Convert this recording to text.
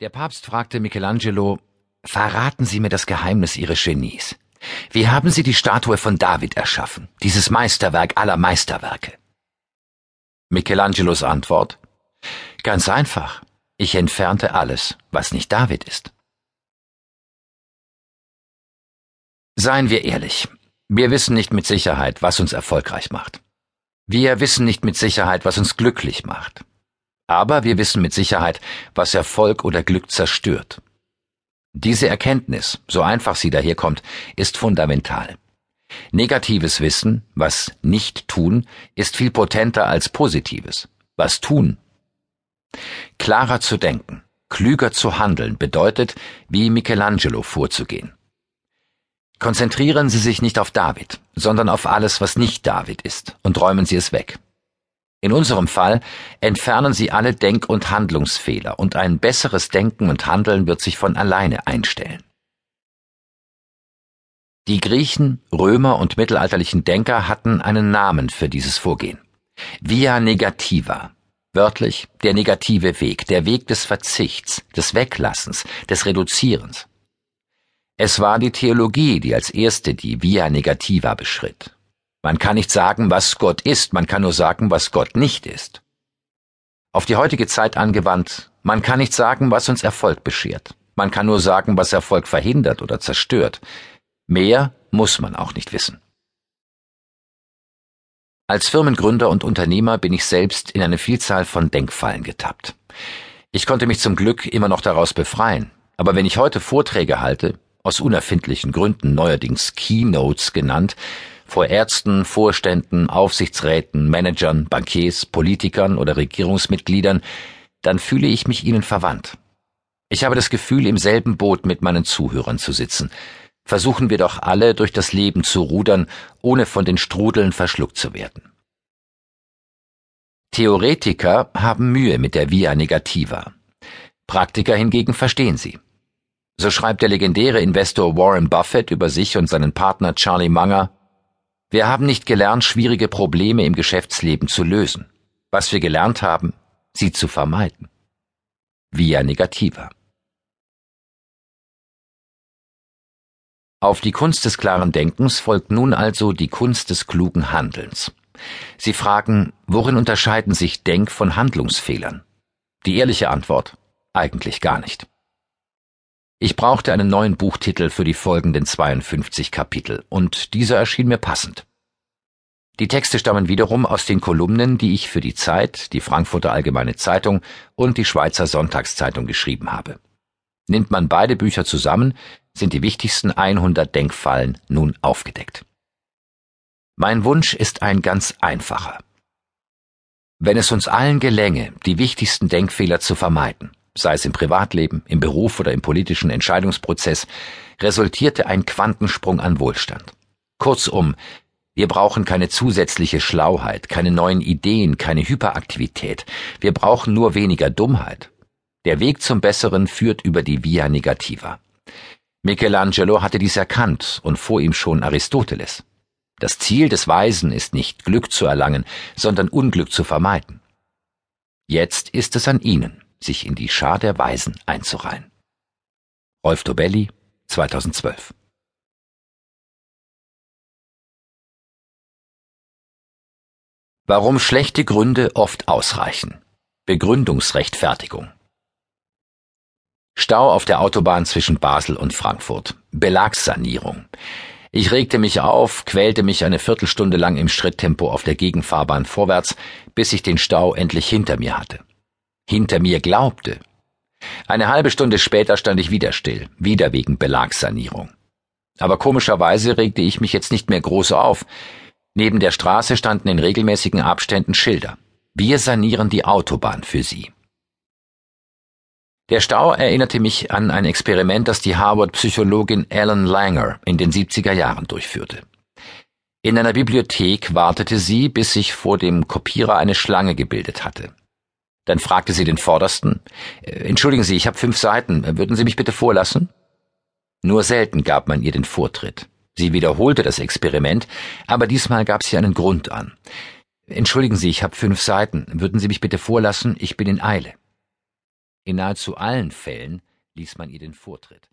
Der Papst fragte Michelangelo, Verraten Sie mir das Geheimnis Ihres Genies. Wie haben Sie die Statue von David erschaffen, dieses Meisterwerk aller Meisterwerke? Michelangelos Antwort Ganz einfach. Ich entfernte alles, was nicht David ist. Seien wir ehrlich, wir wissen nicht mit Sicherheit, was uns erfolgreich macht. Wir wissen nicht mit Sicherheit, was uns glücklich macht. Aber wir wissen mit Sicherheit, was Erfolg oder Glück zerstört. Diese Erkenntnis, so einfach sie daherkommt, ist fundamental. Negatives Wissen, was nicht tun, ist viel potenter als positives, was tun. Klarer zu denken, klüger zu handeln bedeutet, wie Michelangelo vorzugehen. Konzentrieren Sie sich nicht auf David, sondern auf alles, was nicht David ist, und räumen Sie es weg. In unserem Fall entfernen Sie alle Denk- und Handlungsfehler und ein besseres Denken und Handeln wird sich von alleine einstellen. Die Griechen, Römer und mittelalterlichen Denker hatten einen Namen für dieses Vorgehen. Via negativa. Wörtlich der negative Weg, der Weg des Verzichts, des Weglassens, des Reduzierens. Es war die Theologie, die als erste die Via negativa beschritt. Man kann nicht sagen, was Gott ist, man kann nur sagen, was Gott nicht ist. Auf die heutige Zeit angewandt, man kann nicht sagen, was uns Erfolg beschert. Man kann nur sagen, was Erfolg verhindert oder zerstört. Mehr muss man auch nicht wissen. Als Firmengründer und Unternehmer bin ich selbst in eine Vielzahl von Denkfallen getappt. Ich konnte mich zum Glück immer noch daraus befreien, aber wenn ich heute Vorträge halte, aus unerfindlichen Gründen neuerdings Keynotes genannt, vor Ärzten, Vorständen, Aufsichtsräten, Managern, Bankiers, Politikern oder Regierungsmitgliedern, dann fühle ich mich ihnen verwandt. Ich habe das Gefühl, im selben Boot mit meinen Zuhörern zu sitzen. Versuchen wir doch alle durch das Leben zu rudern, ohne von den Strudeln verschluckt zu werden. Theoretiker haben Mühe mit der Via Negativa. Praktiker hingegen verstehen sie. So schreibt der legendäre Investor Warren Buffett über sich und seinen Partner Charlie Munger, wir haben nicht gelernt, schwierige Probleme im Geschäftsleben zu lösen. Was wir gelernt haben, sie zu vermeiden. Via negativa. Auf die Kunst des klaren Denkens folgt nun also die Kunst des klugen Handelns. Sie fragen, worin unterscheiden sich Denk- von Handlungsfehlern? Die ehrliche Antwort, eigentlich gar nicht. Ich brauchte einen neuen Buchtitel für die folgenden 52 Kapitel, und dieser erschien mir passend. Die Texte stammen wiederum aus den Kolumnen, die ich für die Zeit, die Frankfurter Allgemeine Zeitung und die Schweizer Sonntagszeitung geschrieben habe. Nimmt man beide Bücher zusammen, sind die wichtigsten 100 Denkfallen nun aufgedeckt. Mein Wunsch ist ein ganz einfacher. Wenn es uns allen gelänge, die wichtigsten Denkfehler zu vermeiden, sei es im Privatleben, im Beruf oder im politischen Entscheidungsprozess, resultierte ein Quantensprung an Wohlstand. Kurzum, wir brauchen keine zusätzliche Schlauheit, keine neuen Ideen, keine Hyperaktivität. Wir brauchen nur weniger Dummheit. Der Weg zum Besseren führt über die Via Negativa. Michelangelo hatte dies erkannt und vor ihm schon Aristoteles. Das Ziel des Weisen ist nicht Glück zu erlangen, sondern Unglück zu vermeiden. Jetzt ist es an Ihnen sich in die Schar der Weisen einzureihen. Rolf Dobelli, 2012 Warum schlechte Gründe oft ausreichen. Begründungsrechtfertigung. Stau auf der Autobahn zwischen Basel und Frankfurt. Belagssanierung. Ich regte mich auf, quälte mich eine Viertelstunde lang im Schritttempo auf der Gegenfahrbahn vorwärts, bis ich den Stau endlich hinter mir hatte hinter mir glaubte. Eine halbe Stunde später stand ich wieder still, wieder wegen Belagssanierung. Aber komischerweise regte ich mich jetzt nicht mehr groß auf. Neben der Straße standen in regelmäßigen Abständen Schilder. Wir sanieren die Autobahn für Sie. Der Stau erinnerte mich an ein Experiment, das die Harvard-Psychologin Ellen Langer in den 70er Jahren durchführte. In einer Bibliothek wartete sie, bis sich vor dem Kopierer eine Schlange gebildet hatte. Dann fragte sie den Vordersten äh, Entschuldigen Sie, ich habe fünf Seiten, würden Sie mich bitte vorlassen? Nur selten gab man ihr den Vortritt. Sie wiederholte das Experiment, aber diesmal gab sie einen Grund an. Entschuldigen Sie, ich habe fünf Seiten, würden Sie mich bitte vorlassen, ich bin in Eile. In nahezu allen Fällen ließ man ihr den Vortritt.